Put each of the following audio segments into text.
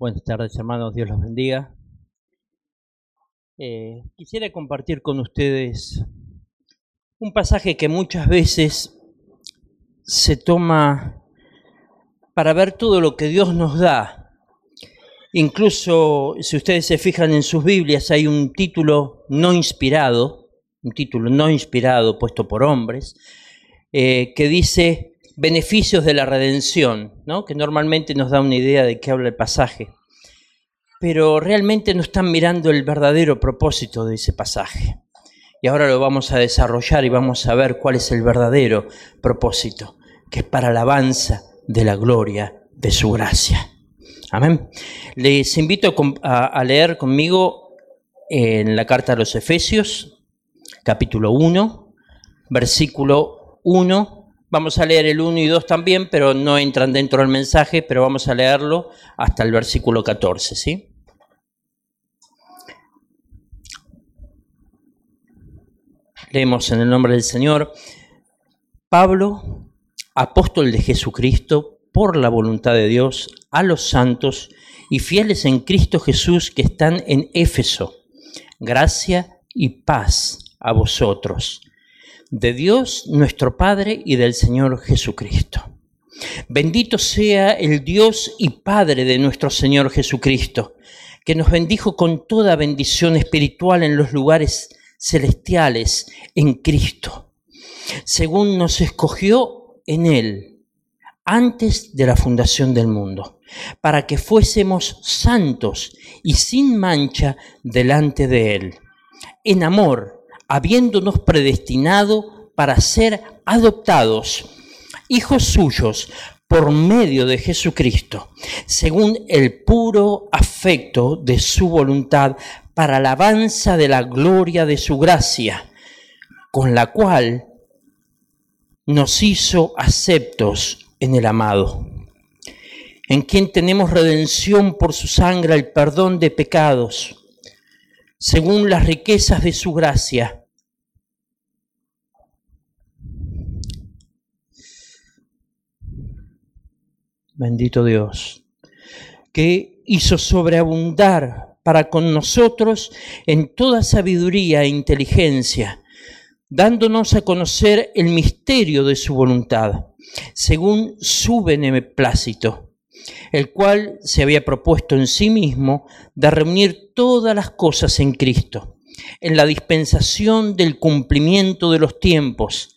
Buenas tardes, hermanos. Dios los bendiga. Eh, quisiera compartir con ustedes un pasaje que muchas veces se toma para ver todo lo que Dios nos da. Incluso, si ustedes se fijan en sus Biblias, hay un título no inspirado, un título no inspirado puesto por hombres, eh, que dice beneficios de la redención, ¿no? que normalmente nos da una idea de qué habla el pasaje, pero realmente no están mirando el verdadero propósito de ese pasaje. Y ahora lo vamos a desarrollar y vamos a ver cuál es el verdadero propósito, que es para alabanza de la gloria de su gracia. Amén. Les invito a, leer conmigo en la carta a los Efesios, capítulo 1, versículo 1 Vamos a leer el 1 y 2 también, pero no entran dentro del mensaje, pero vamos a leerlo hasta el versículo 14, ¿sí? Leemos en el nombre del Señor. Pablo, apóstol de Jesucristo, por la voluntad de Dios, a los santos y fieles en Cristo Jesús que están en Éfeso. Gracia y paz a vosotros de Dios nuestro Padre y del Señor Jesucristo. Bendito sea el Dios y Padre de nuestro Señor Jesucristo, que nos bendijo con toda bendición espiritual en los lugares celestiales en Cristo, según nos escogió en Él antes de la fundación del mundo, para que fuésemos santos y sin mancha delante de Él, en amor habiéndonos predestinado para ser adoptados hijos suyos por medio de Jesucristo, según el puro afecto de su voluntad, para alabanza de la gloria de su gracia, con la cual nos hizo aceptos en el amado, en quien tenemos redención por su sangre, el perdón de pecados según las riquezas de su gracia. Bendito Dios, que hizo sobreabundar para con nosotros en toda sabiduría e inteligencia, dándonos a conocer el misterio de su voluntad, según su beneplácito el cual se había propuesto en sí mismo de reunir todas las cosas en Cristo, en la dispensación del cumplimiento de los tiempos,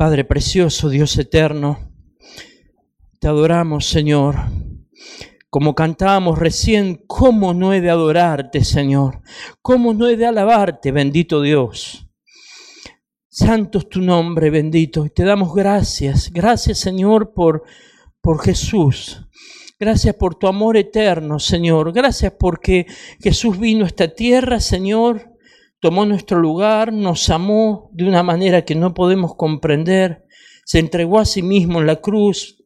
Padre precioso, Dios eterno, te adoramos, Señor. Como cantábamos recién, ¿cómo no he de adorarte, Señor? ¿Cómo no he de alabarte, bendito Dios? Santo es tu nombre, bendito. Y te damos gracias. Gracias, Señor, por por Jesús. Gracias por tu amor eterno, Señor. Gracias porque Jesús vino a esta tierra, Señor, tomó nuestro lugar, nos amó de una manera que no podemos comprender, se entregó a sí mismo en la cruz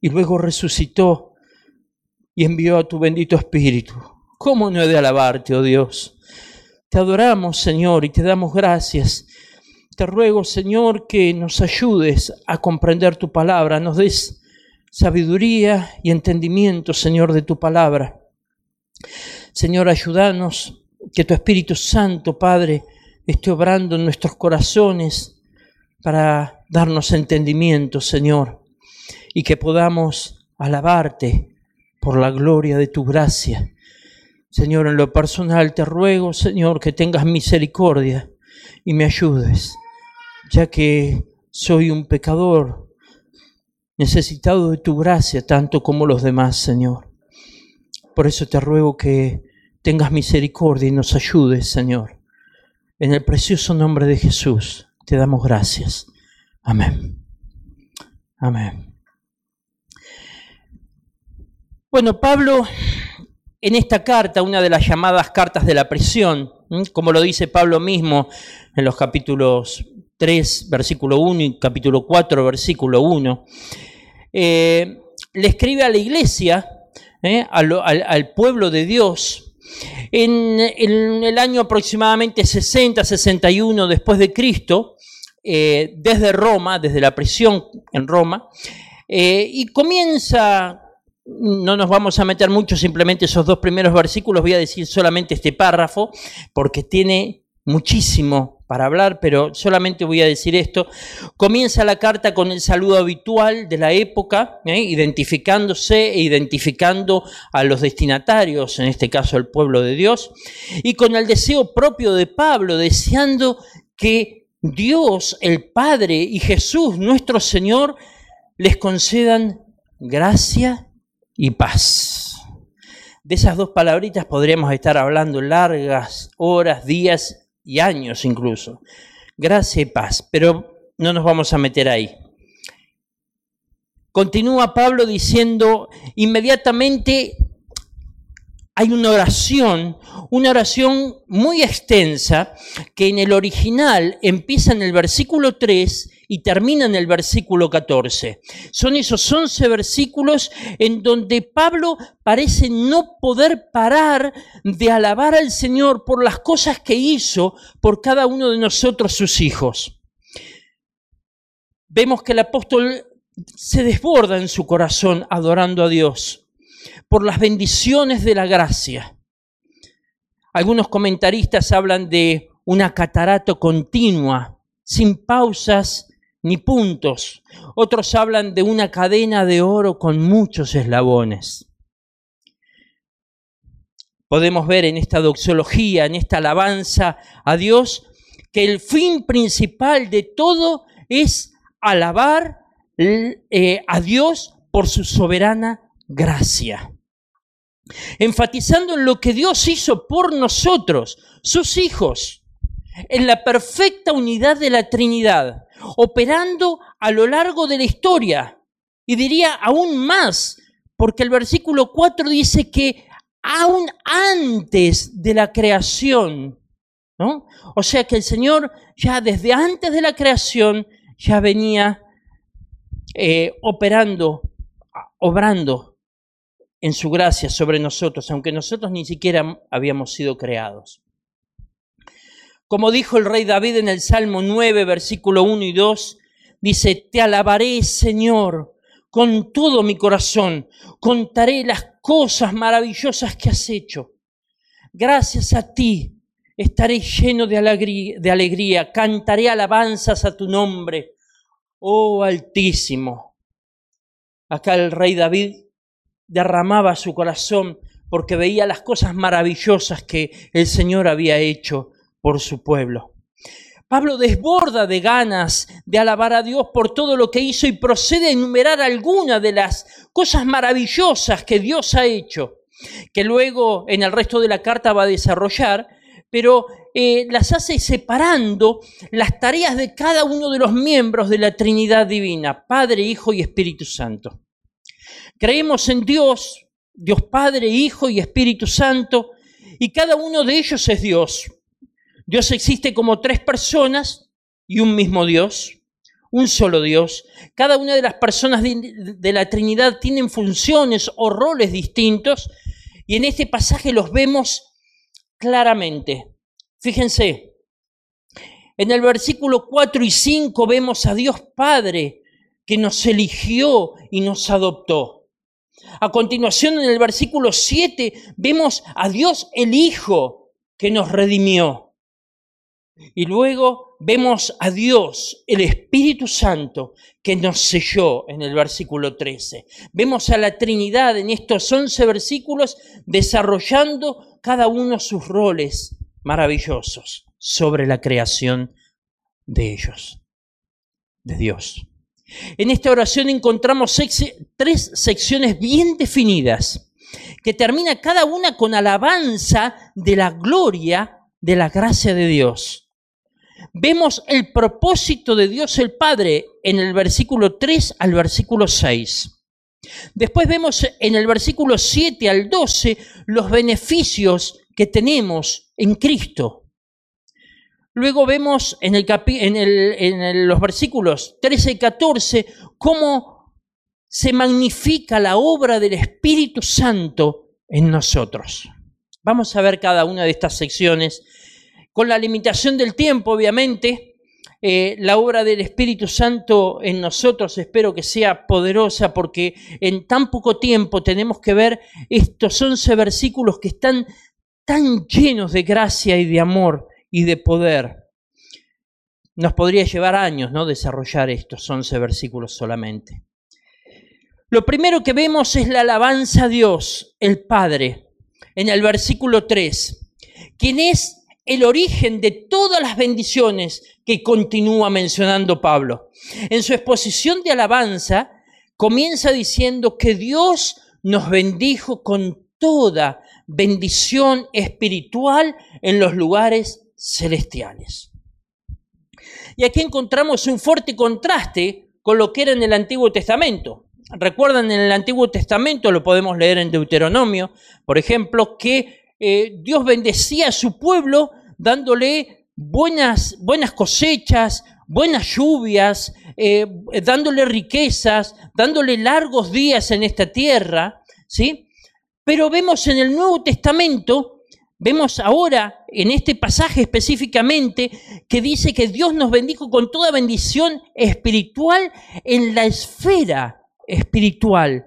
y luego resucitó y envió a tu bendito Espíritu. ¿Cómo no he de alabarte, oh Dios? Te adoramos, Señor, y te damos gracias. Te ruego, Señor, que nos ayudes a comprender tu palabra, nos des sabiduría y entendimiento, Señor, de tu palabra. Señor, ayúdanos que tu Espíritu Santo, Padre, esté obrando en nuestros corazones para darnos entendimiento, Señor, y que podamos alabarte por la gloria de tu gracia. Señor, en lo personal te ruego, Señor, que tengas misericordia y me ayudes, ya que soy un pecador necesitado de tu gracia tanto como los demás, Señor. Por eso te ruego que tengas misericordia y nos ayudes, Señor. En el precioso nombre de Jesús te damos gracias. Amén. Amén. Bueno, Pablo, en esta carta, una de las llamadas cartas de la prisión, como lo dice Pablo mismo en los capítulos 3, versículo 1 y capítulo 4, versículo 1, eh, le escribe a la iglesia, eh, al, pueblo de Dios, en, el año aproximadamente 60, 61 después de Cristo, eh, desde Roma, desde la prisión en Roma, y comienza no nos vamos a meter mucho, simplemente esos dos primeros versículos, voy a decir solamente este párrafo, porque tiene muchísimo para hablar, pero solamente voy a decir esto. Comienza la carta con el saludo habitual de la época, ¿eh? identificándose e identificando a los destinatarios, en este caso el pueblo de Dios, y con el deseo propio de Pablo, deseando que Dios, el Padre y Jesús, nuestro Señor, les concedan gracia y paz. De esas dos palabritas podríamos estar hablando largas horas, días y años incluso. Gracia y paz, pero no nos vamos a meter ahí. Continúa Pablo diciendo, inmediatamente hay una oración, una oración muy extensa que en el original empieza en el versículo 3 y termina en el versículo 14. Son esos 11 versículos en donde Pablo parece no poder parar de alabar al Señor por las cosas que hizo por cada uno de nosotros sus hijos. Vemos que el apóstol se desborda en su corazón adorando a Dios por las bendiciones de la gracia. Algunos comentaristas hablan de una catarato continua, sin pausas ni puntos. Otros hablan de una cadena de oro con muchos eslabones. Podemos ver en esta doxología, en esta alabanza a Dios, que el fin principal de todo es alabar eh, a Dios por su soberana gracia. Enfatizando en lo que Dios hizo por nosotros, sus hijos, en la perfecta unidad de la Trinidad operando a lo largo de la historia. Y diría aún más, porque el versículo 4 dice que aún antes de la creación, ¿no? O sea que el Señor ya desde antes de la creación ya venía eh, operando, obrando en su gracia sobre nosotros, aunque nosotros ni siquiera habíamos sido creados. Como dijo el rey David en el Salmo 9, versículo 1 y 2, dice, te alabaré, Señor, con todo mi corazón, contaré las cosas maravillosas que has hecho. Gracias a ti estaré lleno de alegría, de alegría, cantaré alabanzas a tu nombre, oh Altísimo. Acá el rey David derramaba su corazón porque veía las cosas maravillosas que el Señor había hecho por su pueblo. Pablo desborda de ganas de alabar a Dios por todo lo que hizo y procede a enumerar algunas de las cosas maravillosas que Dios ha hecho, que luego en el resto de la carta va a desarrollar, pero eh, las hace separando las tareas de cada uno de los miembros de la Trinidad Divina, Padre, Hijo y Espíritu Santo. Creemos en Dios, Dios Padre, Hijo y Espíritu Santo, y cada uno de ellos es Dios. Dios existe como tres personas y un mismo Dios, un solo Dios. Cada una de las personas de, la Trinidad tienen funciones o roles distintos y en este pasaje los vemos claramente. Fíjense, en el versículo 4 y 5 vemos a Dios Padre que nos eligió y nos adoptó. A continuación, en el versículo 7, vemos a Dios el Hijo que nos redimió. Y luego vemos a Dios, el Espíritu Santo, que nos selló en el versículo 13. Vemos a la Trinidad en estos 11 versículos desarrollando cada uno sus roles maravillosos sobre la creación de ellos, de Dios. En esta oración encontramos tres secciones bien definidas, que termina cada una con alabanza de la gloria de la gracia de Dios. Vemos el propósito de Dios el Padre en el versículo 3 al versículo 6. Después vemos en el versículo 7 al 12 los beneficios que tenemos en Cristo. Luego vemos en, el en, los versículos 13 y 14 cómo se magnifica la obra del Espíritu Santo en nosotros. Vamos a ver cada una de estas secciones. Con la limitación del tiempo, obviamente, eh, la obra del Espíritu Santo en nosotros espero que sea poderosa porque en tan poco tiempo tenemos que ver estos 11 versículos que están tan llenos de gracia y de amor y de poder. Nos podría llevar años, ¿no? Desarrollar estos 11 versículos solamente. Lo primero que vemos es la alabanza a Dios, el Padre, en el versículo 3, quien es el origen de todas las bendiciones que continúa mencionando Pablo. En su exposición de alabanza comienza diciendo que Dios nos bendijo con toda bendición espiritual en los lugares celestiales. Y aquí encontramos un fuerte contraste con lo que era en el Antiguo Testamento. Recuerdan, en el Antiguo Testamento, lo podemos leer en Deuteronomio, por ejemplo, que eh, Dios bendecía a su pueblo dándole buenas, buenas cosechas, buenas lluvias, eh, dándole riquezas, dándole largos días en esta tierra, ¿sí? Pero vemos en el Nuevo Testamento Vemos ahora en este pasaje específicamente que dice que Dios nos bendijo con toda bendición espiritual en la esfera espiritual,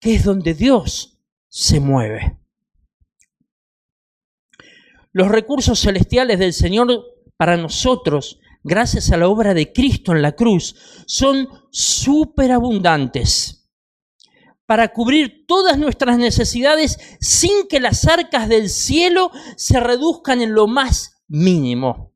que es donde Dios se mueve. Los recursos celestiales del Señor para nosotros, gracias a la obra de Cristo en la cruz, son superabundantes para cubrir todas nuestras necesidades sin que las arcas del cielo se reduzcan en lo más mínimo.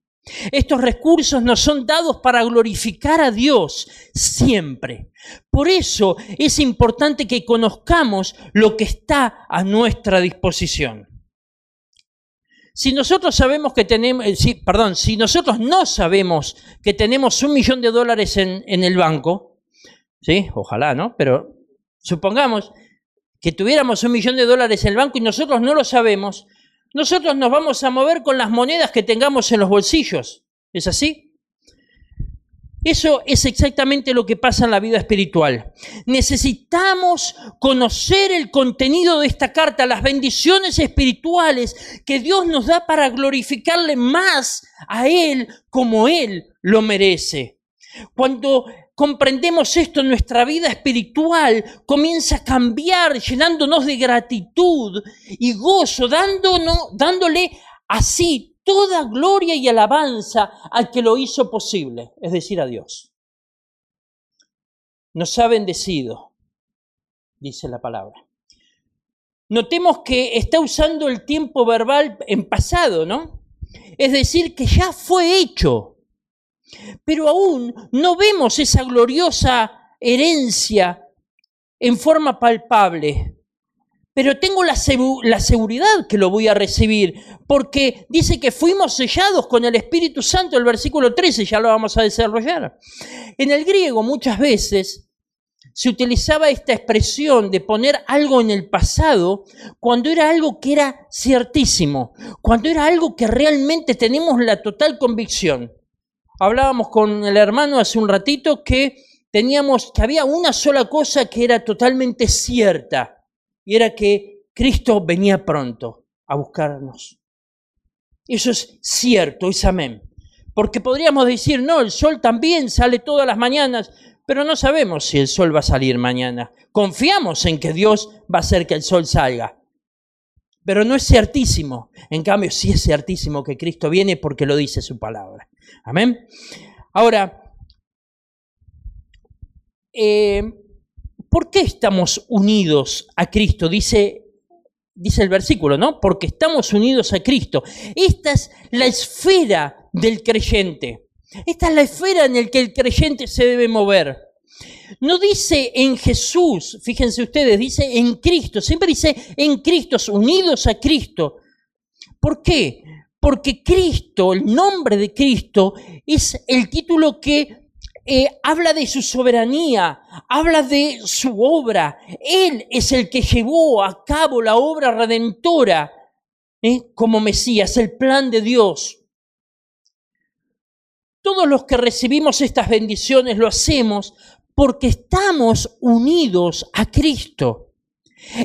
Estos recursos nos son dados para glorificar a Dios siempre. Por eso es importante que conozcamos lo que está a nuestra disposición. Si nosotros sabemos que tenemos, eh, perdón, si nosotros no sabemos que tenemos un millón de dólares en, en el banco, sí, ojalá, ¿no? Pero supongamos que tuviéramos un millón de dólares en el banco y nosotros no lo sabemos, nosotros nos vamos a mover con las monedas que tengamos en los bolsillos. ¿Es así? Eso es exactamente lo que pasa en la vida espiritual. Necesitamos conocer el contenido de esta carta, las bendiciones espirituales que Dios nos da para glorificarle más a Él como Él lo merece. Cuando comprendemos esto en nuestra vida espiritual, comienza a cambiar, llenándonos de gratitud y gozo, dándonos, dándole así toda gloria y alabanza al que lo hizo posible, es decir, a Dios. Nos ha bendecido, dice la palabra. Notemos que está usando el tiempo verbal en pasado, ¿no? Es decir, que ya fue hecho pero aún no vemos esa gloriosa herencia en forma palpable. Pero tengo la, seguridad que lo voy a recibir, porque dice que fuimos sellados con el Espíritu Santo, el versículo 13, ya lo vamos a desarrollar. En el griego muchas veces se utilizaba esta expresión de poner algo en el pasado cuando era algo que era ciertísimo, cuando era algo que realmente tenemos la total convicción hablábamos con el hermano hace un ratito que teníamos, que había una sola cosa que era totalmente cierta, y era que Cristo venía pronto a buscarnos. Eso es cierto, es amén. Porque podríamos decir, no, el sol también sale todas las mañanas, pero no sabemos si el sol va a salir mañana. Confiamos en que Dios va a hacer que el sol salga. Pero no es ciertísimo. En cambio, sí es ciertísimo que Cristo viene porque lo dice su palabra. Amén. Ahora, eh, ¿por qué estamos unidos a Cristo? Dice dice el versículo, ¿no? Porque estamos unidos a Cristo. Esta es la esfera del creyente. Esta es la esfera en la que el creyente se debe mover. No dice en Jesús, fíjense ustedes, dice en Cristo, siempre dice en Cristo, unidos a Cristo. ¿Por qué? Porque Cristo, el nombre de Cristo, es el título que eh, habla de su soberanía, habla de su obra. Él es el que llevó a cabo la obra redentora ¿eh? como Mesías, el plan de Dios. Todos los que recibimos estas bendiciones lo hacemos porque estamos unidos a Cristo.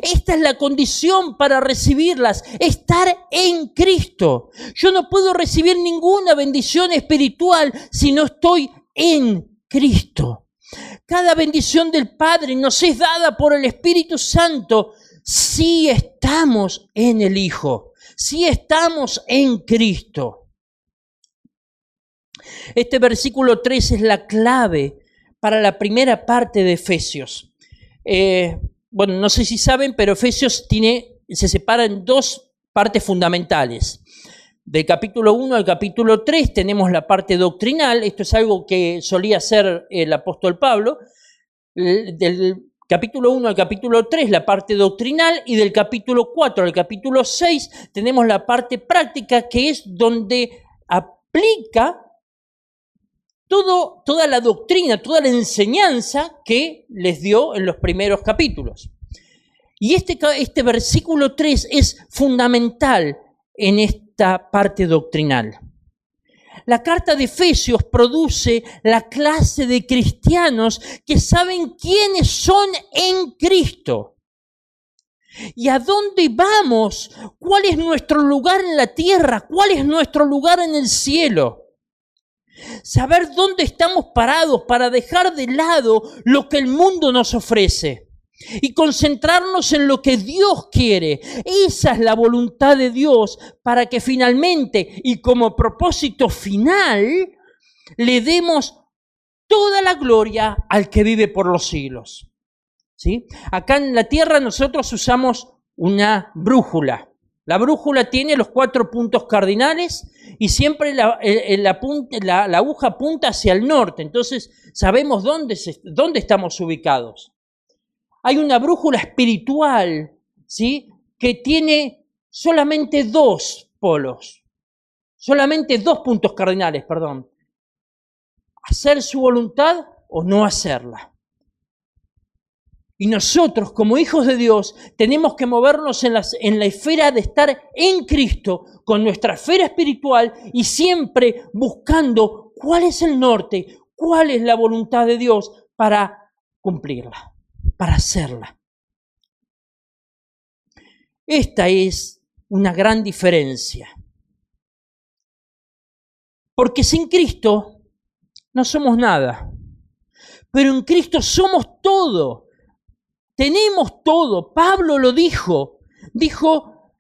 Esta es la condición para recibirlas, estar en Cristo. Yo no puedo recibir ninguna bendición espiritual si no estoy en Cristo. Cada bendición del Padre nos es dada por el Espíritu Santo si estamos en el Hijo, si estamos en Cristo. Este versículo 3 es la clave para la primera parte de Efesios. Eh, bueno, no sé si saben, pero Efesios tiene, se separa en dos partes fundamentales. Del capítulo 1 al capítulo 3 tenemos la parte doctrinal, esto es algo que solía hacer el apóstol Pablo. Del capítulo 1 al capítulo 3 la parte doctrinal y del capítulo 4 al capítulo 6 tenemos la parte práctica que es donde aplica todo, toda la doctrina, toda la enseñanza que les dio en los primeros capítulos. Y este, este versículo 3 es fundamental en esta parte doctrinal. La carta de Efesios produce la clase de cristianos que saben quiénes son en Cristo. ¿Y a dónde vamos? ¿Cuál es nuestro lugar en la tierra? ¿Cuál es nuestro lugar en el cielo? Saber dónde estamos parados para dejar de lado lo que el mundo nos ofrece y concentrarnos en lo que Dios quiere. Esa es la voluntad de Dios para que finalmente y como propósito final le demos toda la gloria al que vive por los siglos. ¿Sí? Acá en la tierra nosotros usamos una brújula. La brújula tiene los cuatro puntos cardinales y siempre la, aguja apunta hacia el norte, entonces sabemos dónde, dónde estamos ubicados. Hay una brújula espiritual, ¿sí? Que tiene solamente dos polos, solamente dos puntos cardinales, perdón. Hacer su voluntad o no hacerla. Y nosotros, como hijos de Dios, tenemos que movernos en, la esfera de estar en Cristo, con nuestra esfera espiritual y siempre buscando cuál es el norte, cuál es la voluntad de Dios para cumplirla, para hacerla. Esta es una gran diferencia. Porque sin Cristo no somos nada, pero en Cristo somos todo tenemos todo. Pablo lo dijo. Dijo,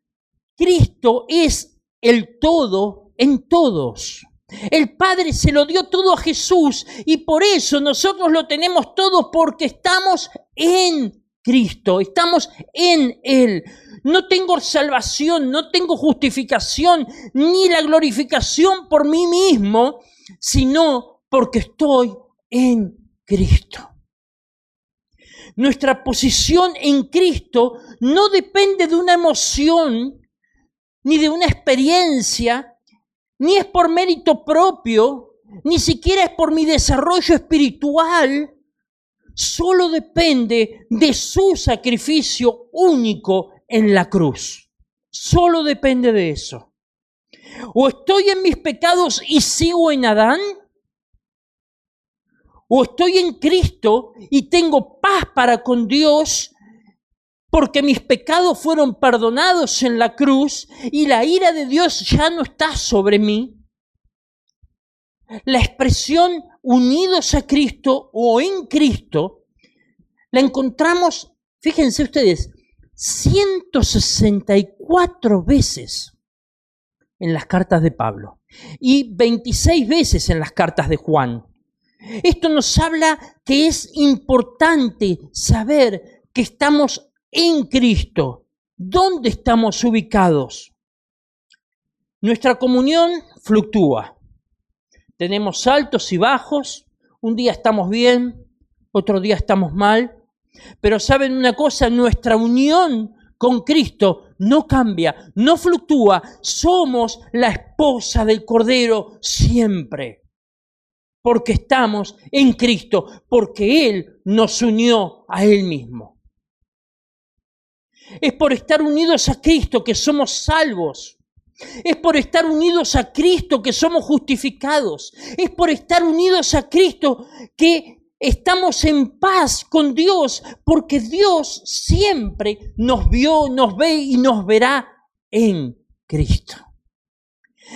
Cristo es el todo en todos. El Padre se lo dio todo a Jesús y por eso nosotros lo tenemos todo porque estamos en Cristo, estamos en Él. No tengo salvación, no tengo justificación ni la glorificación por mí mismo, sino porque estoy en Cristo. Nuestra posición en Cristo no depende de una emoción, ni de una experiencia, ni es por mérito propio, ni siquiera es por mi desarrollo espiritual. Solo depende de su sacrificio único en la cruz. Solo depende de eso. O estoy en mis pecados y sigo en Adán, o estoy en Cristo y tengo paz para con Dios porque mis pecados fueron perdonados en la cruz y la ira de Dios ya no está sobre mí. La expresión unidos a Cristo o en Cristo la encontramos, fíjense ustedes, 164 veces en las cartas de Pablo y 26 veces en las cartas de Juan. Esto nos habla que es importante saber que estamos en Cristo. ¿Dónde estamos ubicados? Nuestra comunión fluctúa. Tenemos altos y bajos. Un día estamos bien, otro día estamos mal. Pero saben una cosa, nuestra unión con Cristo no cambia, no fluctúa. Somos la esposa del Cordero siempre. Porque estamos en Cristo, porque Él nos unió a Él mismo. Es por estar unidos a Cristo que somos salvos. Es por estar unidos a Cristo que somos justificados. Es por estar unidos a Cristo que estamos en paz con Dios, porque Dios siempre nos vio, nos ve y nos verá en Cristo.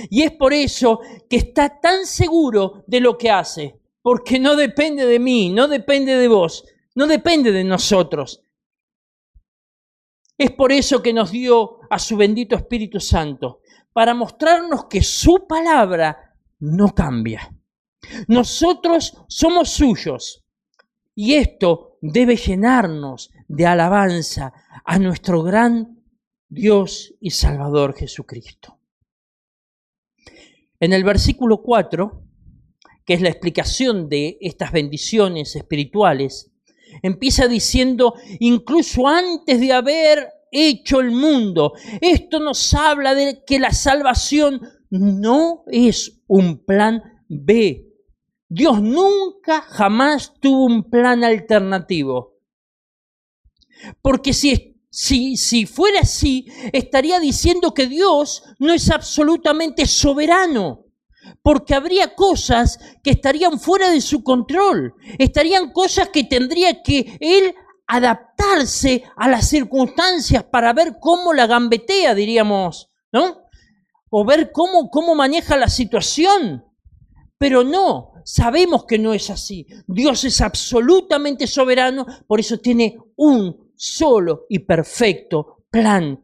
Y es por eso que está tan seguro de lo que hace, porque no depende de mí, no depende de vos, no depende de nosotros. Es por eso que nos dio a su bendito Espíritu Santo, para mostrarnos que su palabra no cambia. Nosotros somos suyos y esto debe llenarnos de alabanza a nuestro gran Dios y Salvador Jesucristo. En el versículo 4, que es la explicación de estas bendiciones espirituales, Empieza diciendo, incluso antes de haber hecho el mundo. Esto nos habla de que la salvación no es un plan B. Dios nunca, jamás tuvo un plan alternativo. Porque si, si, si fuera así, estaría diciendo que Dios no es absolutamente soberano porque habría cosas que estarían fuera de su control, estarían cosas que tendría que él adaptarse a las circunstancias para ver cómo la gambetea, diríamos, ¿no? O ver cómo, cómo maneja la situación. Pero no, sabemos que no es así. Dios es absolutamente soberano, por eso tiene un solo y perfecto plan.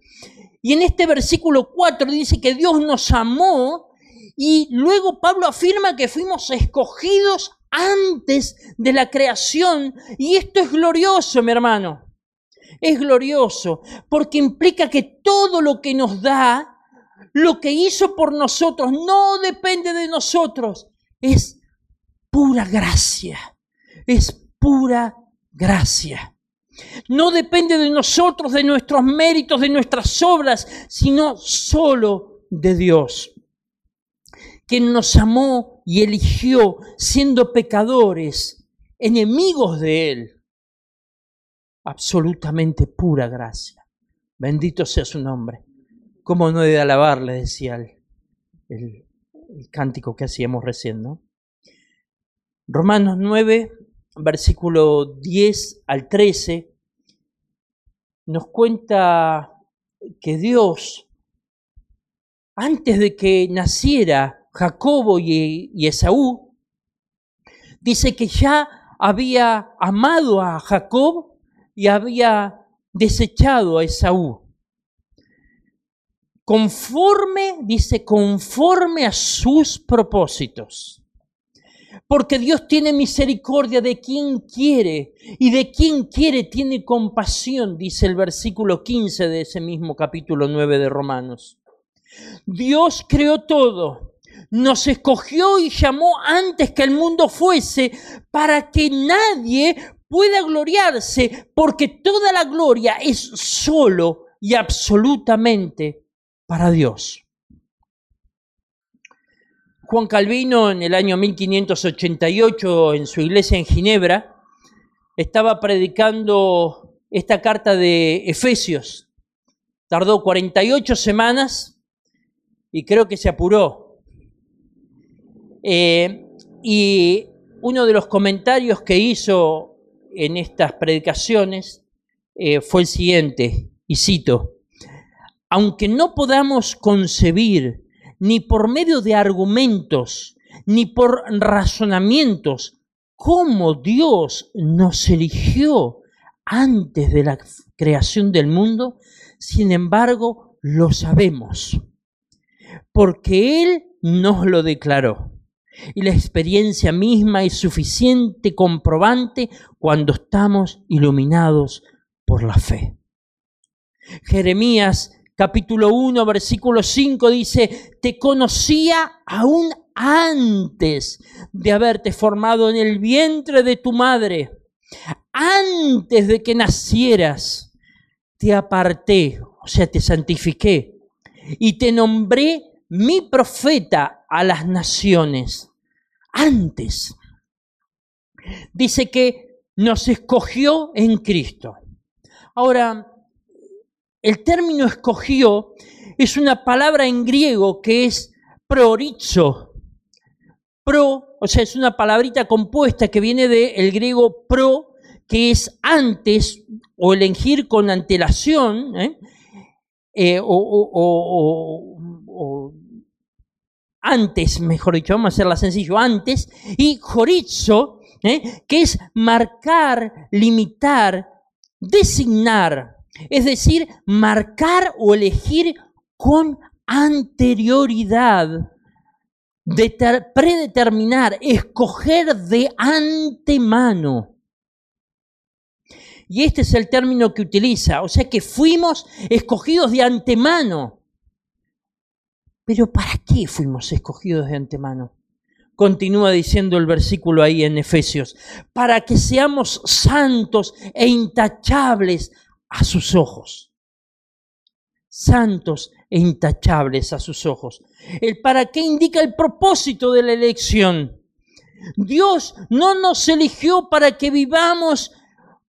Y en este versículo 4 dice que Dios nos amó y luego Pablo afirma que fuimos escogidos antes de la creación. Y esto es glorioso, mi hermano. Es glorioso porque implica que todo lo que nos da, lo que hizo por nosotros, no depende de nosotros. Es pura gracia. Es pura gracia. No depende de nosotros, de nuestros méritos, de nuestras obras, sino solo de Dios quien nos amó y eligió siendo pecadores, enemigos de Él. Absolutamente pura gracia. Bendito sea su nombre. ¿Cómo no he de alabarle? decía el, el, cántico que hacíamos recién, ¿no? Romanos 9, versículo 10 al 13, nos cuenta que Dios, antes de que naciera Jacobo y, Esaú, dice que ya había amado a Jacob y había desechado a Esaú. Conforme, dice, conforme a sus propósitos. Porque Dios tiene misericordia de quien quiere y de quien quiere tiene compasión, dice el versículo 15 de ese mismo capítulo 9 de Romanos. Dios creó todo nos escogió y llamó antes que el mundo fuese para que nadie pueda gloriarse, porque toda la gloria es solo y absolutamente para Dios. Juan Calvino en el año 1588 en su iglesia en Ginebra estaba predicando esta carta de Efesios. Tardó 48 semanas y creo que se apuró eh, y uno de los comentarios que hizo en estas predicaciones eh, fue el siguiente, y cito, aunque no podamos concebir ni por medio de argumentos, ni por razonamientos, cómo Dios nos eligió antes de la creación del mundo, sin embargo, lo sabemos, porque Él nos lo declaró. Y la experiencia misma es suficiente comprobante cuando estamos iluminados por la fe. Jeremías capítulo 1, versículo 5 dice, te conocía aún antes de haberte formado en el vientre de tu madre, antes de que nacieras, te aparté, o sea, te santifiqué, y te nombré mi profeta a las naciones. Antes. Dice que nos escogió en Cristo. Ahora, el término escogió es una palabra en griego que es prorizo. Pro, o sea, es una palabrita compuesta que viene del griego pro, que es antes o elegir con antelación, ¿eh? Eh, o, antes, mejor dicho, vamos a hacerla sencillo, antes, y jorizo, ¿eh? que es marcar, limitar, designar, es decir, marcar o elegir con anterioridad, predeterminar, escoger de antemano. Y este es el término que utiliza, o sea que fuimos escogidos de antemano. Pero ¿para qué fuimos escogidos de antemano? Continúa diciendo el versículo ahí en Efesios, para que seamos santos e intachables a sus ojos. Santos e intachables a sus ojos. El para qué indica el propósito de la elección. Dios no nos eligió para que vivamos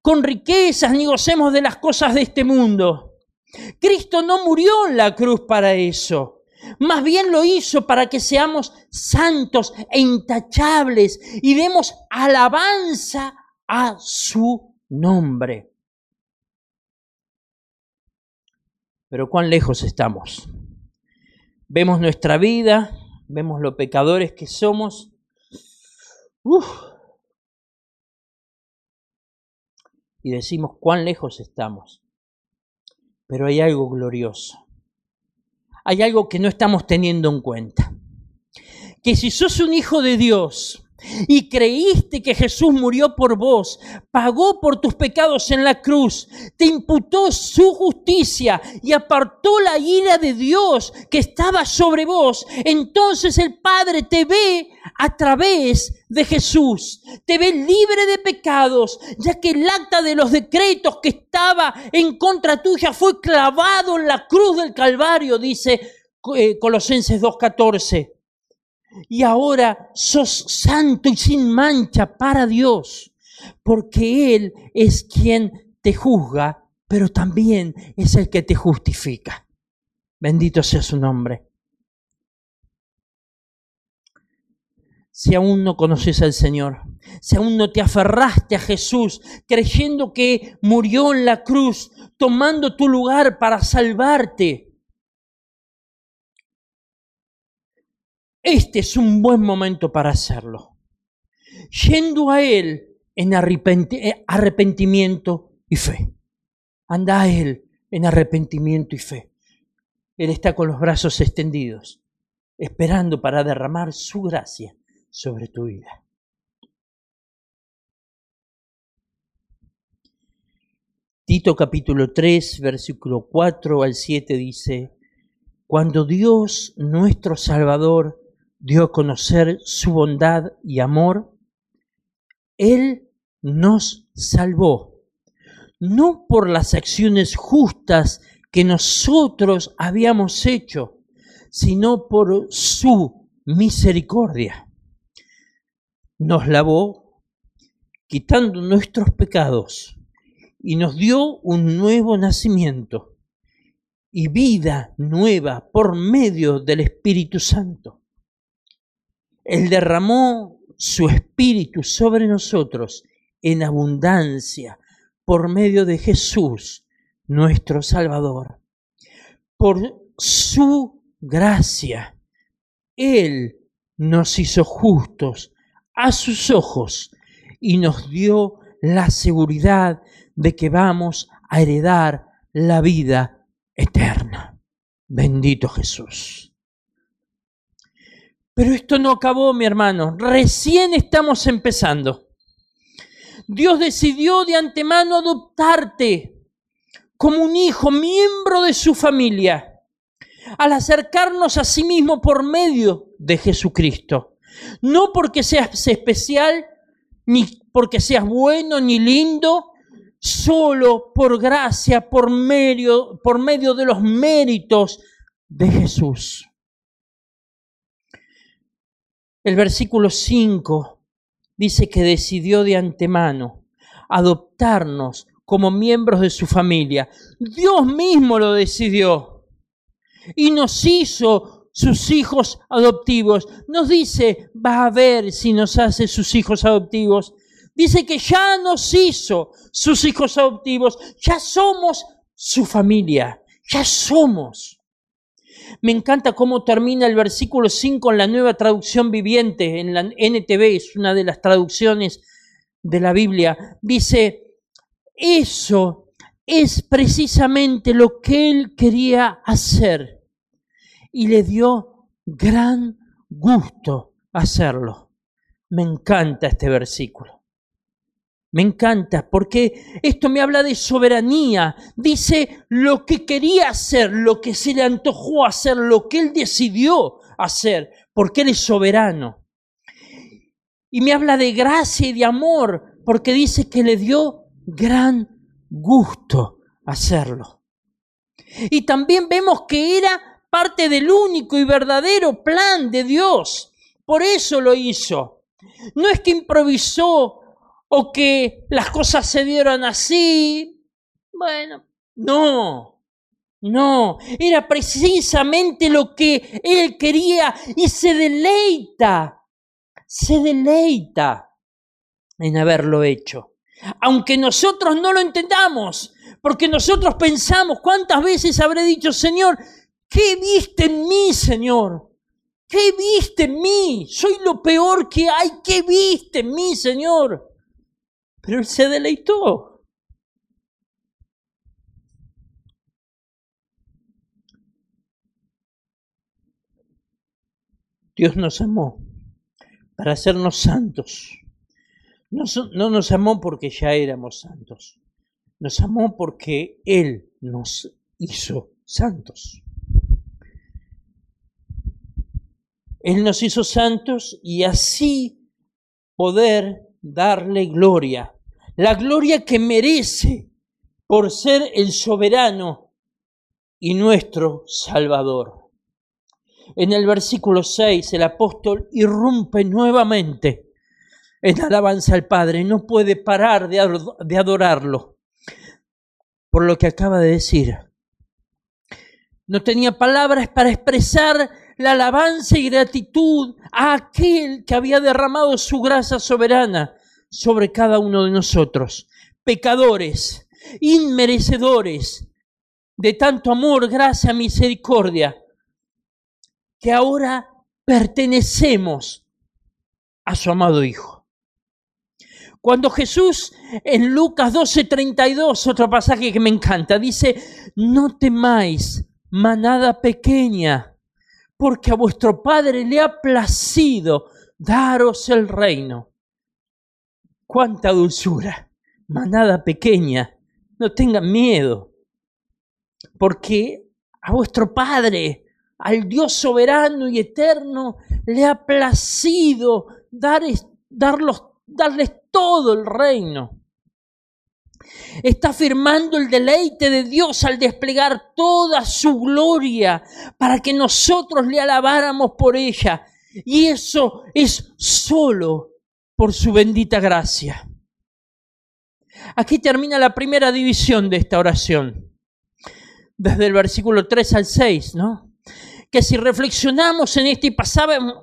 con riquezas ni gocemos de las cosas de este mundo. Cristo no murió en la cruz para eso. Más bien lo hizo para que seamos santos e intachables y demos alabanza a su nombre. Pero cuán lejos estamos. Vemos nuestra vida, vemos lo pecadores que somos. Y decimos cuán lejos estamos. Pero hay algo glorioso. Hay algo que no estamos teniendo en cuenta. Que si sos un hijo de Dios, y creíste que Jesús murió por vos, pagó por tus pecados en la cruz, te imputó su justicia y apartó la ira de Dios que estaba sobre vos, entonces el Padre te ve a través de Jesús, te ve libre de pecados, ya que el acta de los decretos que estaba en contra tuya fue clavado en la cruz del Calvario, dice eh, Colosenses 2.14 y ahora sos santo y sin mancha para Dios, porque Él es quien te juzga, pero también es el que te justifica. Bendito sea su nombre. Si aún no conoces al Señor, si aún no te aferraste a Jesús, creyendo que murió en la cruz, tomando tu lugar para salvarte, Este es un buen momento para hacerlo. Yendo a Él en eh, arrepentimiento y fe. Anda a Él en arrepentimiento y fe. Él está con los brazos extendidos, esperando para derramar su gracia sobre tu vida. Tito capítulo 3, versículo 4 al 7 dice, Cuando Dios nuestro Salvador dio a conocer su bondad y amor, Él nos salvó, no por las acciones justas que nosotros habíamos hecho, sino por su misericordia. Nos lavó quitando nuestros pecados y nos dio un nuevo nacimiento y vida nueva por medio del Espíritu Santo. Él derramó su espíritu sobre nosotros en abundancia por medio de Jesús, nuestro Salvador. Por su gracia, Él nos hizo justos a sus ojos y nos dio la seguridad de que vamos a heredar la vida eterna. Bendito Jesús. Pero esto no acabó, mi hermano. Recién estamos empezando. Dios decidió de antemano adoptarte como un hijo, miembro de su familia, al acercarnos a sí mismo por medio de Jesucristo. No porque seas especial, ni porque seas bueno, ni lindo, solo por gracia, por medio, por medio de los méritos de Jesús. El versículo 5 dice que decidió de antemano adoptarnos como miembros de su familia. Dios mismo lo decidió y nos hizo sus hijos adoptivos. Nos dice, va a ver si nos hace sus hijos adoptivos. Dice que ya nos hizo sus hijos adoptivos, ya somos su familia, ya somos. Me encanta cómo termina el versículo 5 en la nueva traducción viviente, en la NTV, es una de las traducciones de la Biblia. Dice, eso es precisamente lo que él quería hacer y le dio gran gusto hacerlo. Me encanta este versículo. Me encanta porque esto me habla de soberanía. Dice lo que quería hacer, lo que se le antojó hacer, lo que él decidió hacer, porque él es soberano. Y me habla de gracia y de amor, porque dice que le dio gran gusto hacerlo. Y también vemos que era parte del único y verdadero plan de Dios. Por eso lo hizo. No es que improvisó o que las cosas se dieron así. Bueno, no, no, era precisamente lo que él quería y se deleita, se deleita en haberlo hecho. Aunque nosotros no lo entendamos, porque nosotros pensamos, ¿cuántas veces habré dicho, Señor, ¿qué viste en mí, Señor? ¿Qué viste en mí? Soy lo peor que hay. ¿Qué viste en mí, Señor? Pero él se deleitó. Dios nos amó para hacernos santos. No, no, nos amó porque ya éramos santos. Nos amó porque Él nos hizo santos. Él nos hizo santos y así poder darle gloria la gloria que merece por ser el soberano y nuestro Salvador. En el versículo 6 el apóstol irrumpe nuevamente en alabanza al Padre, no puede parar de adorarlo por lo que acaba de decir. No tenía palabras para expresar la alabanza y gratitud a aquel que había derramado su gracia soberana sobre cada uno de nosotros, pecadores, inmerecedores de tanto amor, gracia, misericordia, que ahora pertenecemos a su amado Hijo. Cuando Jesús en Lucas 12:32, otro pasaje que me encanta, dice, no temáis, manada pequeña, porque a vuestro Padre le ha placido daros el reino cuánta dulzura, manada pequeña, no tengan miedo, porque a vuestro Padre, al Dios soberano y eterno, le ha placido darles todo el reino. Está afirmando el deleite de Dios al desplegar toda su gloria para que nosotros le alabáramos por ella. Y eso es solo por su bendita gracia. Aquí termina la primera división de esta oración, desde el versículo 3 al 6, ¿no? Que si reflexionamos este,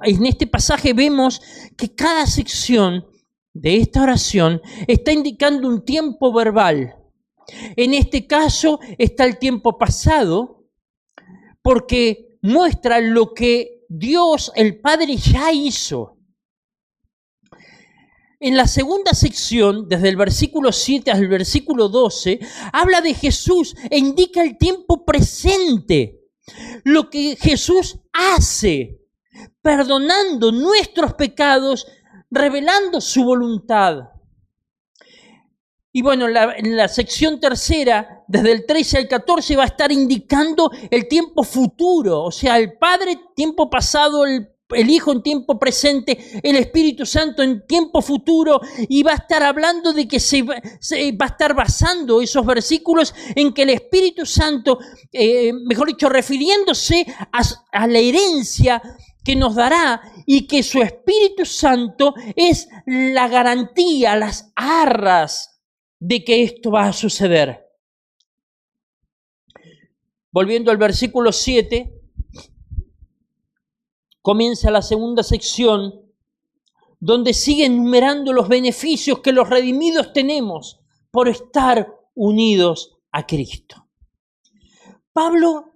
en este pasaje vemos que cada sección de esta oración está indicando un tiempo verbal. En este caso está el tiempo pasado porque muestra lo que Dios, el Padre, ya hizo en la segunda sección, desde el versículo 7 al versículo 12, habla de Jesús e indica el tiempo presente. Lo que Jesús hace, perdonando nuestros pecados, revelando su voluntad. Y bueno, en la sección tercera, desde el 13 al 14, va a estar indicando el tiempo futuro, o sea, el Padre, tiempo pasado, el, Hijo en tiempo presente, el Espíritu Santo en tiempo futuro, y va a estar hablando de que se, va a estar basando esos versículos en que el Espíritu Santo, eh, mejor dicho, refiriéndose a, a la herencia que nos dará y que su Espíritu Santo es la garantía, las arras de que esto va a suceder. Volviendo al versículo 7, comienza la segunda sección donde sigue enumerando los beneficios que los redimidos tenemos por estar unidos a Cristo. Pablo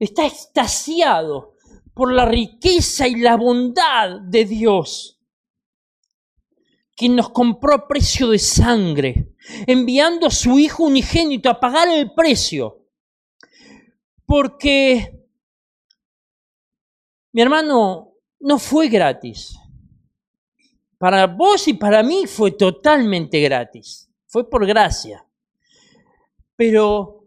está extasiado por la riqueza y la bondad de Dios quien nos compró a precio de sangre, enviando a su Hijo unigénito a pagar el precio. Porque, mi hermano, no fue gratis. Para vos y para mí fue totalmente gratis. Fue por gracia. Pero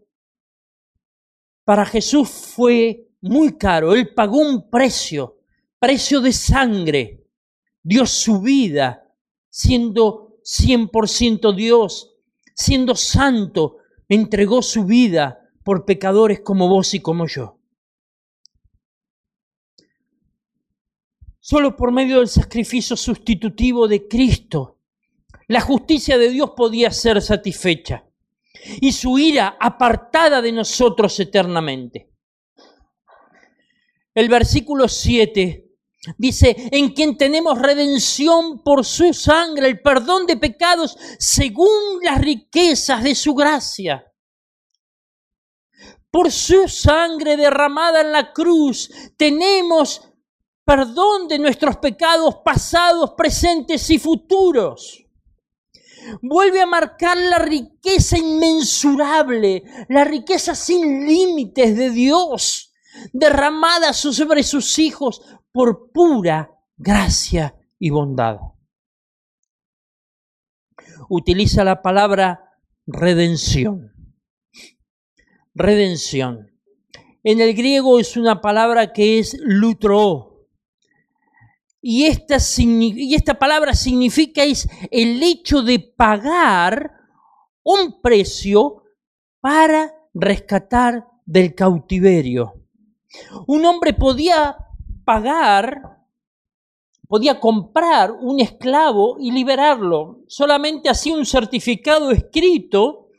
para Jesús fue muy caro. Él pagó un precio, precio de sangre. Dio su vida siendo 100% Dios, siendo santo, entregó su vida por pecadores como vos y como yo. Solo por medio del sacrificio sustitutivo de Cristo, la justicia de Dios podía ser satisfecha y su ira apartada de nosotros eternamente. El versículo 7 Dice, en quien tenemos redención por su sangre, el perdón de pecados según las riquezas de su gracia. Por su sangre derramada en la cruz tenemos perdón de nuestros pecados pasados, presentes y futuros. Vuelve a marcar la riqueza inmensurable, la riqueza sin límites de Dios, derramada sobre sus hijos por pura gracia y bondad. Utiliza la palabra redención. Redención. En el griego es una palabra que es lutro. Y esta, y esta palabra significa es el hecho de pagar un precio para rescatar del cautiverio. Un hombre podía pagar, podía comprar un esclavo y liberarlo. Solamente hacía un certificado escrito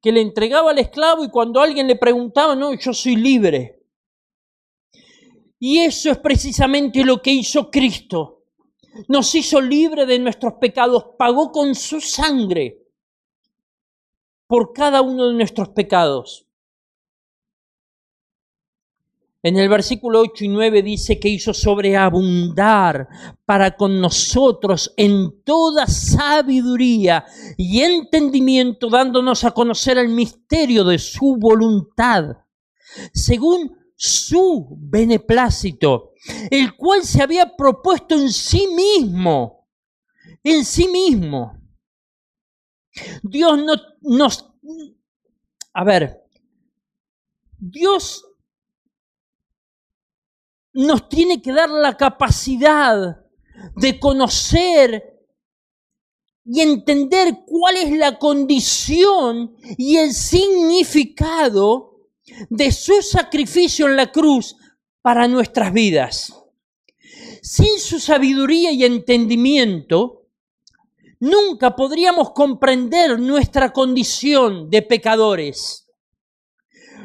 que le entregaba al esclavo y cuando alguien le preguntaba, no, yo soy libre. Y eso es precisamente lo que hizo Cristo. Nos hizo libre de nuestros pecados, pagó con su sangre por cada uno de nuestros pecados. En el versículo 8 y 9 dice que hizo sobreabundar para con nosotros en toda sabiduría y entendimiento, dándonos a conocer el misterio de su voluntad, según su beneplácito, el cual se había propuesto en sí mismo, en sí mismo. Dios no nos... A ver, Dios nos tiene que dar la capacidad de conocer y entender cuál es la condición y el significado de su sacrificio en la cruz para nuestras vidas. Sin su sabiduría y entendimiento, nunca podríamos comprender nuestra condición de pecadores.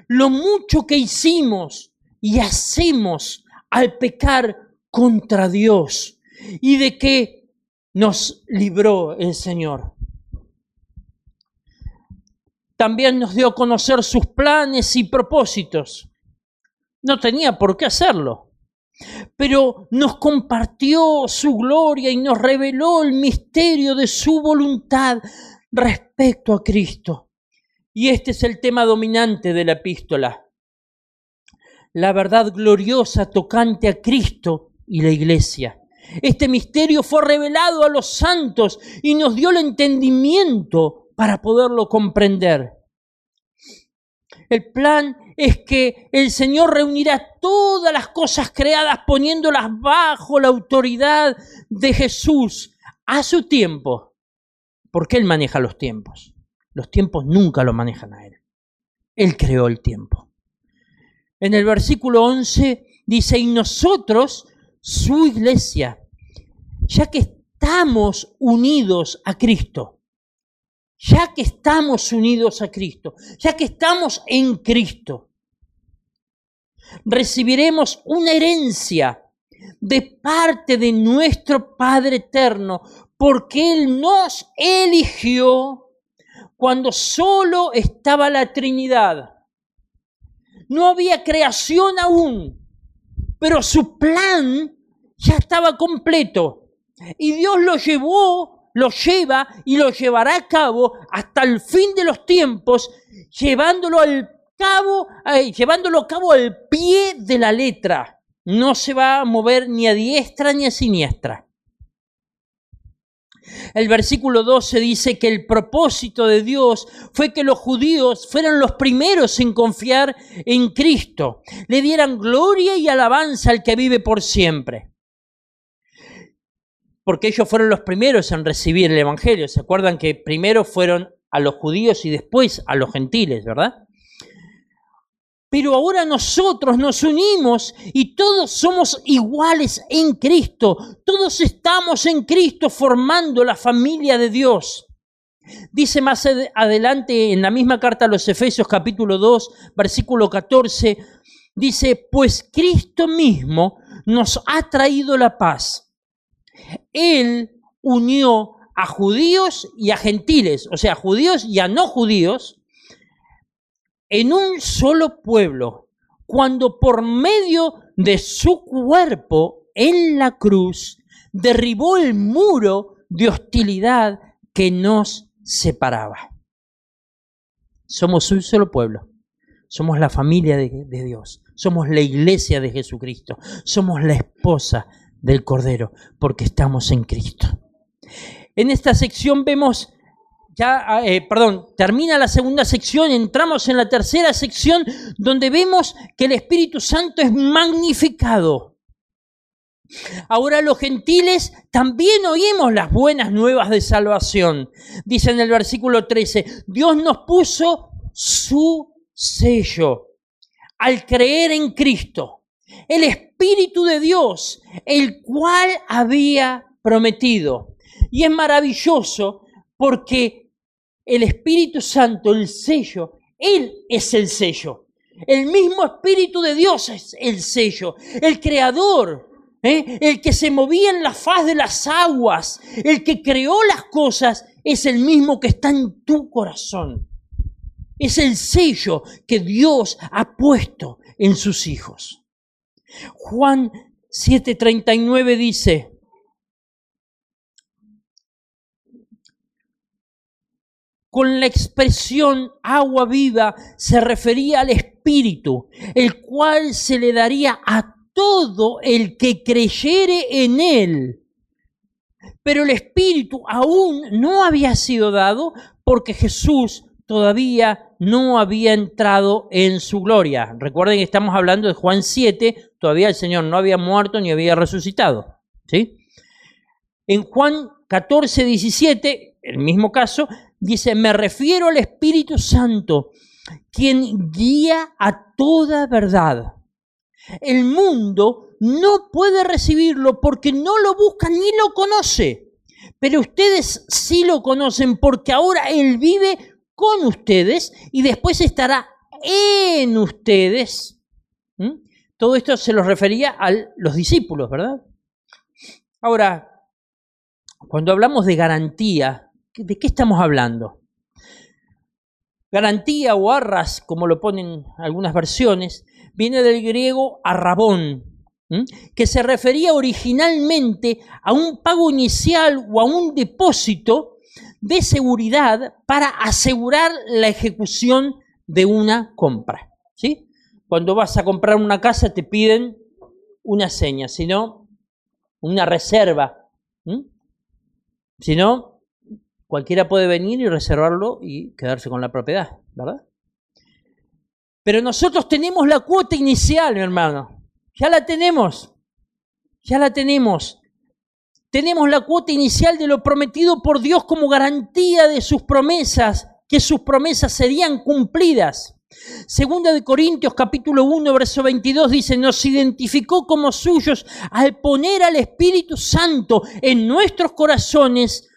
Lo mucho que hicimos y hacemos al pecar contra Dios y de que nos libró el Señor. También nos dio a conocer sus planes y propósitos. No tenía por qué hacerlo, pero nos compartió su gloria y nos reveló el misterio de su voluntad respecto a Cristo. Y este es el tema dominante de la epístola la verdad gloriosa tocante a Cristo y la iglesia. Este misterio fue revelado a los santos y nos dio el entendimiento para poderlo comprender. El plan es que el Señor reunirá todas las cosas creadas poniéndolas bajo la autoridad de Jesús a su tiempo. Porque Él maneja los tiempos. Los tiempos nunca lo manejan a Él. Él creó el tiempo. En el versículo 11 dice, y nosotros, su iglesia, ya que estamos unidos a Cristo, ya que estamos unidos a Cristo, ya que estamos en Cristo, recibiremos una herencia de parte de nuestro Padre Eterno, porque Él nos eligió cuando solo estaba la Trinidad. No había creación aún, pero su plan ya estaba completo. Y Dios lo llevó lo lleva y lo llevará a cabo hasta el fin de los tiempos, llevándolo al cabo, llevándolo a cabo al pie de la letra. No se va a mover ni a diestra ni a siniestra. El versículo 12 dice que el propósito de Dios fue que los judíos fueran los primeros en confiar en Cristo, le dieran gloria y alabanza al que vive por siempre porque ellos fueron los primeros en recibir el Evangelio. ¿Se acuerdan que primero fueron a los judíos y después a los gentiles, verdad? Pero ahora nosotros nos unimos y todos somos iguales en Cristo. Todos estamos en Cristo formando la familia de Dios. Dice más adelante en la misma carta a los Efesios capítulo 2, versículo 14, dice, pues Cristo mismo nos ha traído la paz él unió a judíos y a gentiles, o sea, judíos y a no judíos, en un solo pueblo, cuando por medio de su cuerpo en la cruz derribó el muro de hostilidad que nos separaba. Somos un solo pueblo, somos la familia de, de Dios, somos la iglesia de Jesucristo, somos la esposa del Cordero, porque estamos en Cristo. En esta sección vemos, ya, ah, eh, perdón, termina la segunda sección, entramos en la tercera sección, donde vemos que el Espíritu Santo es magnificado. Ahora los gentiles también oímos las buenas nuevas de salvación. Dice en el versículo 13, Dios nos puso su sello al creer en Cristo el Espíritu de Dios, el cual había prometido. Y es maravilloso porque el Espíritu Santo, el sello, Él es el sello. El mismo Espíritu de Dios es el sello. El Creador, ¿eh? el que se movía en la faz de las aguas, el que creó las cosas, es el mismo que está en tu corazón. Es el sello que Dios ha puesto en sus hijos. Juan 7:39 dice, con la expresión agua viva se refería al Espíritu, el cual se le daría a todo el que creyere en él. Pero el Espíritu aún no había sido dado porque Jesús todavía no había entrado en su gloria. Recuerden que estamos hablando de Juan 7, todavía el Señor no había muerto ni había resucitado. ¿sí? En Juan 14, 17, el mismo caso, dice, me refiero al Espíritu Santo, quien guía a toda verdad. El mundo no puede recibirlo porque no lo busca ni lo conoce. Pero ustedes sí lo conocen porque ahora Él vive con ustedes y después estará en ustedes. Todo esto se lo refería a los discípulos, ¿verdad? Ahora, cuando hablamos de garantía, ¿de qué estamos hablando? Garantía o arras, como lo ponen algunas versiones, viene del griego arrabón, que se refería originalmente a un pago inicial o a un depósito de seguridad para asegurar la ejecución de una compra. ¿sí? Cuando vas a comprar una casa te piden una seña, si no, una reserva. Si no, cualquiera puede venir y reservarlo y quedarse con la propiedad, ¿verdad? Pero nosotros tenemos la cuota inicial, mi hermano. Ya la tenemos. Ya la tenemos. Tenemos la cuota inicial de lo prometido por Dios como garantía de sus promesas, que sus promesas serían cumplidas. Segunda de Corintios capítulo 1 verso 22 dice, nos identificó como suyos al poner al Espíritu Santo en nuestros corazones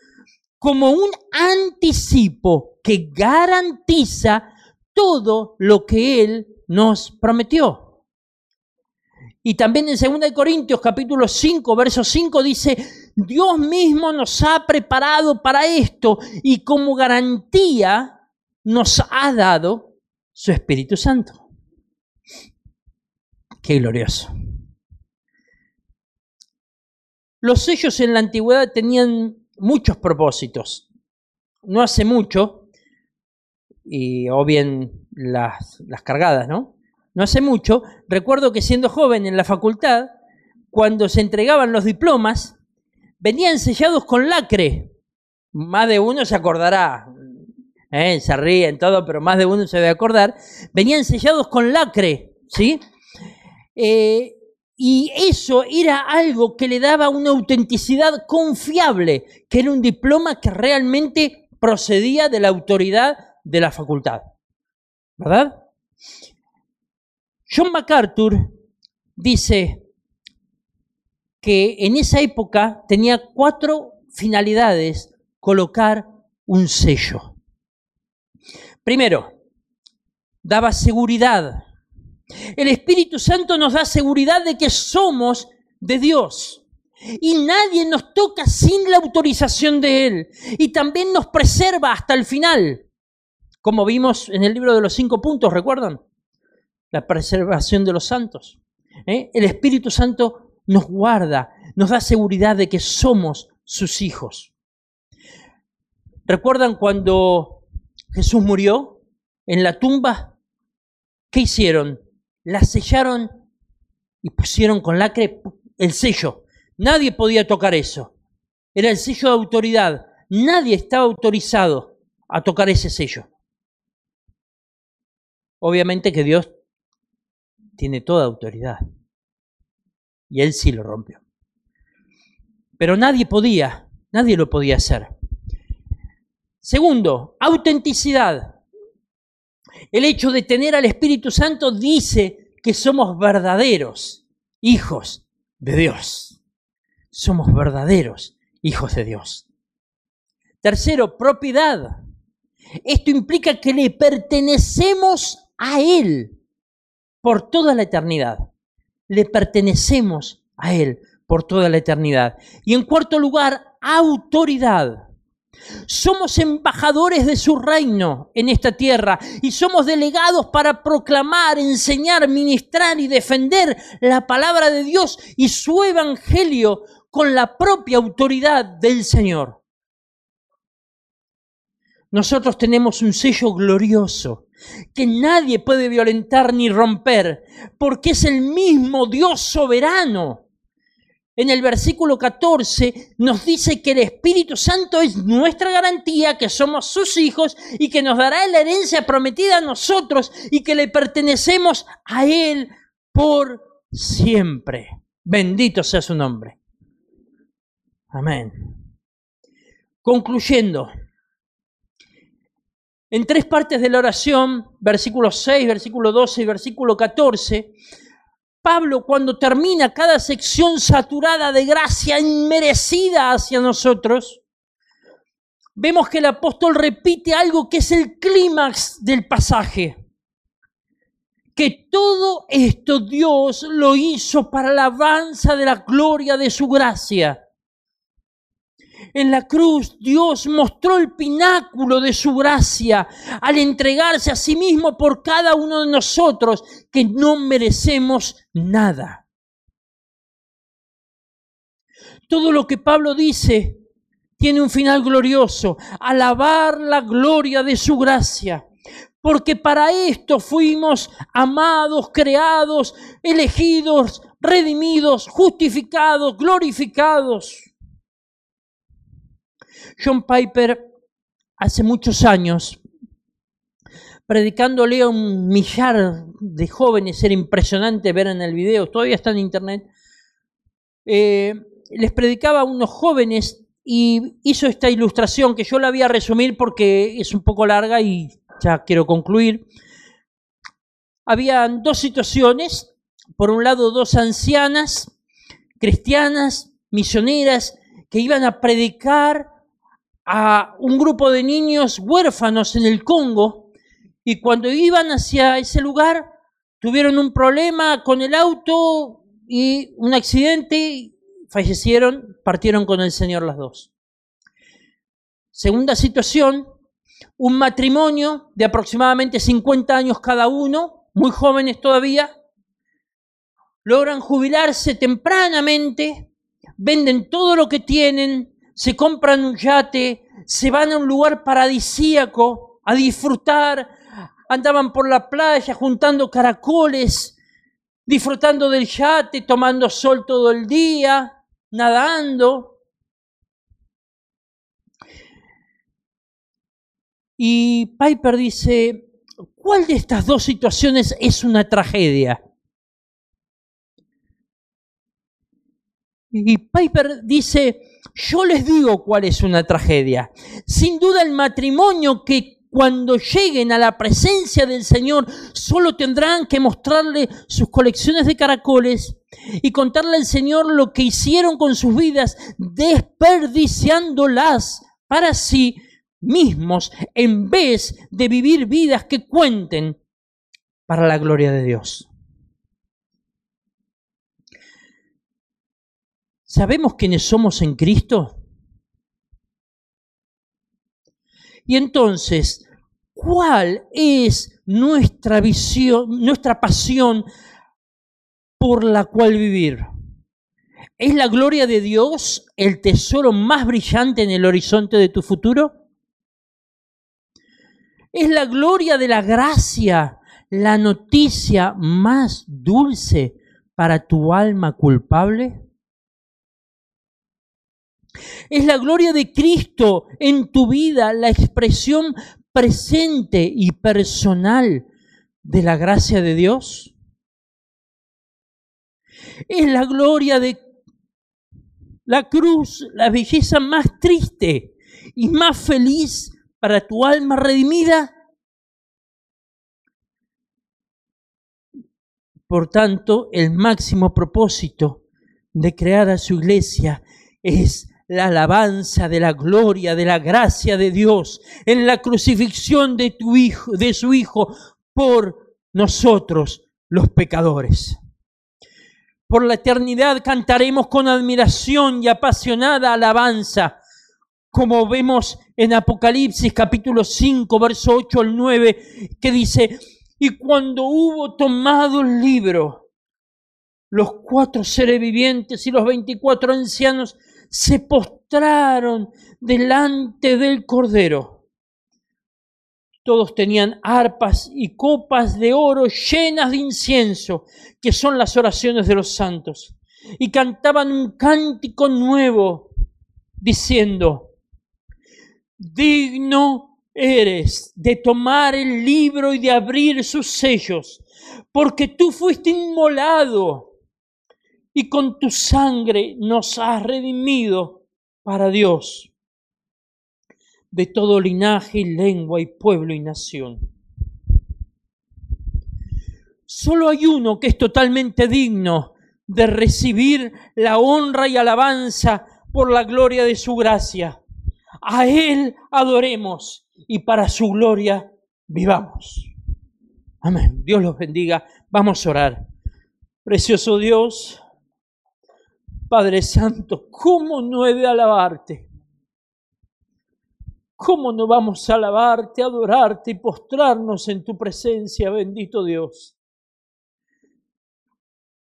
como un anticipo que garantiza todo lo que Él nos prometió. Y también en 2 Corintios capítulo 5, verso 5 dice, Dios mismo nos ha preparado para esto y como garantía nos ha dado su Espíritu Santo. Qué glorioso. Los sellos en la antigüedad tenían muchos propósitos. No hace mucho, y, o bien las, las cargadas, ¿no? No hace mucho, recuerdo que siendo joven en la facultad, cuando se entregaban los diplomas, venían sellados con lacre. Más de uno se acordará, ¿eh? se ríen todo, pero más de uno se debe acordar. Venían sellados con lacre, ¿sí? Eh, y eso era algo que le daba una autenticidad confiable, que era un diploma que realmente procedía de la autoridad de la facultad. ¿Verdad? John MacArthur dice que en esa época tenía cuatro finalidades colocar un sello. Primero, daba seguridad. El Espíritu Santo nos da seguridad de que somos de Dios. Y nadie nos toca sin la autorización de Él. Y también nos preserva hasta el final. Como vimos en el libro de los cinco puntos, ¿recuerdan? La preservación de los santos. ¿Eh? El Espíritu Santo nos guarda, nos da seguridad de que somos sus hijos. ¿Recuerdan cuando Jesús murió en la tumba? ¿Qué hicieron? la sellaron y pusieron con lacre el sello. Nadie podía tocar eso. Era el sello de autoridad. Nadie estaba autorizado a tocar ese sello. Obviamente que Dios tiene toda autoridad. Y Él sí lo rompió. Pero nadie podía, nadie lo podía hacer. Segundo, autenticidad. El hecho de tener al Espíritu Santo dice que somos verdaderos hijos de Dios. Somos verdaderos hijos de Dios. Tercero, propiedad. Esto implica que le pertenecemos a Él por toda la eternidad. Le pertenecemos a Él por toda la eternidad. Y en cuarto lugar, autoridad. Somos embajadores de su reino en esta tierra y somos delegados para proclamar, enseñar, ministrar y defender la palabra de Dios y su evangelio con la propia autoridad del Señor. Nosotros tenemos un sello glorioso que nadie puede violentar ni romper, porque es el mismo Dios soberano en el versículo 14 nos dice que el Espíritu Santo es nuestra garantía, que somos sus hijos y que nos dará la herencia prometida a nosotros y que le pertenecemos a Él por siempre. Bendito sea su nombre. Amén. Concluyendo, en tres partes de la oración, versículo 6, versículo 12 y versículo 14, Pablo cuando termina cada sección saturada de gracia inmerecida hacia nosotros, vemos que el apóstol repite algo que es el clímax del pasaje. Que todo esto Dios lo hizo para la alabanza de la gloria de su gracia en la cruz Dios mostró el pináculo de su gracia al entregarse a sí mismo por cada uno de nosotros que no merecemos nada. Todo lo que Pablo dice tiene un final glorioso, alabar la gloria de su gracia. porque para esto fuimos amados, creados, elegidos, redimidos, justificados, glorificados. John Piper, hace muchos años, predicándole a un millar de jóvenes, era impresionante ver en el video, todavía está en internet, eh, les predicaba a unos jóvenes y hizo esta ilustración que yo la voy a resumir porque es un poco larga y ya quiero concluir. Habían dos situaciones, por un lado dos ancianas cristianas, misioneras, que iban a predicar a un grupo de niños huérfanos en el Congo y cuando iban hacia ese lugar tuvieron un problema con el auto y un accidente, fallecieron, partieron con el Señor las dos. Segunda situación, un matrimonio de aproximadamente 50 años cada uno, muy jóvenes todavía, logran jubilarse tempranamente, venden todo lo que tienen, se compran un yate, se van a un lugar paradisíaco a disfrutar, andaban por la playa juntando caracoles, disfrutando del yate, tomando sol todo el día, nadando. Y Piper dice, ¿cuál de estas dos situaciones es una tragedia? Y Piper dice, yo les digo cuál es una tragedia. Sin duda el matrimonio que cuando lleguen a la presencia del Señor solo tendrán que mostrarle sus colecciones de caracoles y contarle al Señor lo que hicieron con sus vidas, desperdiciándolas para sí mismos en vez de vivir vidas que cuenten para la gloria de Dios. ¿Sabemos quiénes somos en Cristo? Y entonces, ¿cuál es nuestra visión, nuestra pasión por la cual vivir? ¿Es la gloria de Dios el tesoro más brillante en el horizonte de tu futuro? Es la gloria de la gracia la noticia más dulce para tu alma culpable? ¿Es la gloria de Cristo en tu vida la expresión presente y personal de la gracia de Dios? ¿Es la gloria de la cruz la belleza más triste y más feliz para tu alma redimida. Por tanto, el máximo propósito de crear a su iglesia es la alabanza de la gloria, de la gracia de Dios en la crucifixión de tu hijo, de su hijo por nosotros los pecadores. Por la eternidad cantaremos con admiración y apasionada alabanza como vemos en Apocalipsis capítulo 5, verso 8 al 9, que dice, y cuando hubo tomado el libro, los cuatro seres vivientes y los veinticuatro ancianos se postraron delante del Cordero. Todos tenían arpas y copas de oro llenas de incienso, que son las oraciones de los santos, y cantaban un cántico nuevo, diciendo, digno eres de tomar el libro y de abrir sus sellos, porque tú fuiste inmolado y con tu sangre nos has redimido para Dios de todo linaje y lengua y pueblo y nación. Solo hay uno que es totalmente digno de recibir la honra y alabanza por la gloria de su gracia a Él adoremos y para su gloria vivamos. Amén. Dios los bendiga. Vamos a orar. Precioso Dios, Padre Santo, ¿cómo no he de alabarte? ¿Cómo no vamos a alabarte, adorarte y postrarnos en tu presencia, bendito Dios?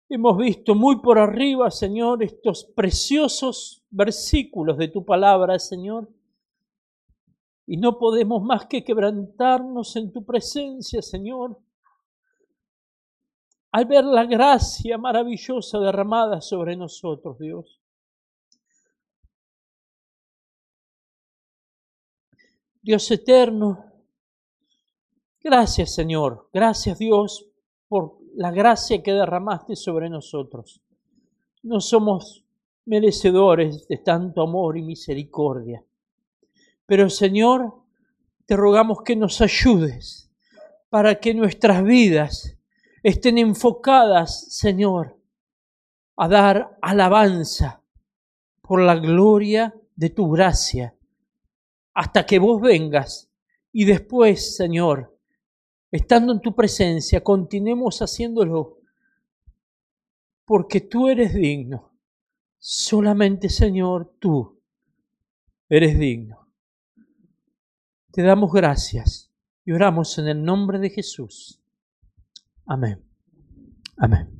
Hemos visto muy por arriba, Señor, estos preciosos versículos de tu palabra, Señor Y no podemos más que quebrantarnos en tu presencia, Señor, al ver la gracia maravillosa derramada sobre nosotros, Dios. Dios eterno, gracias Señor, gracias Dios por la gracia que derramaste sobre nosotros. No somos merecedores de tanto amor y misericordia. Pero Señor, te rogamos que nos ayudes para que nuestras vidas estén enfocadas, Señor, a dar alabanza por la gloria de tu gracia, hasta que vos vengas y después, Señor, estando en tu presencia, continuemos haciéndolo, porque tú eres digno. Solamente, Señor, tú eres digno. Te damos gracias y oramos en el nombre de Jesús. Amén. Amén.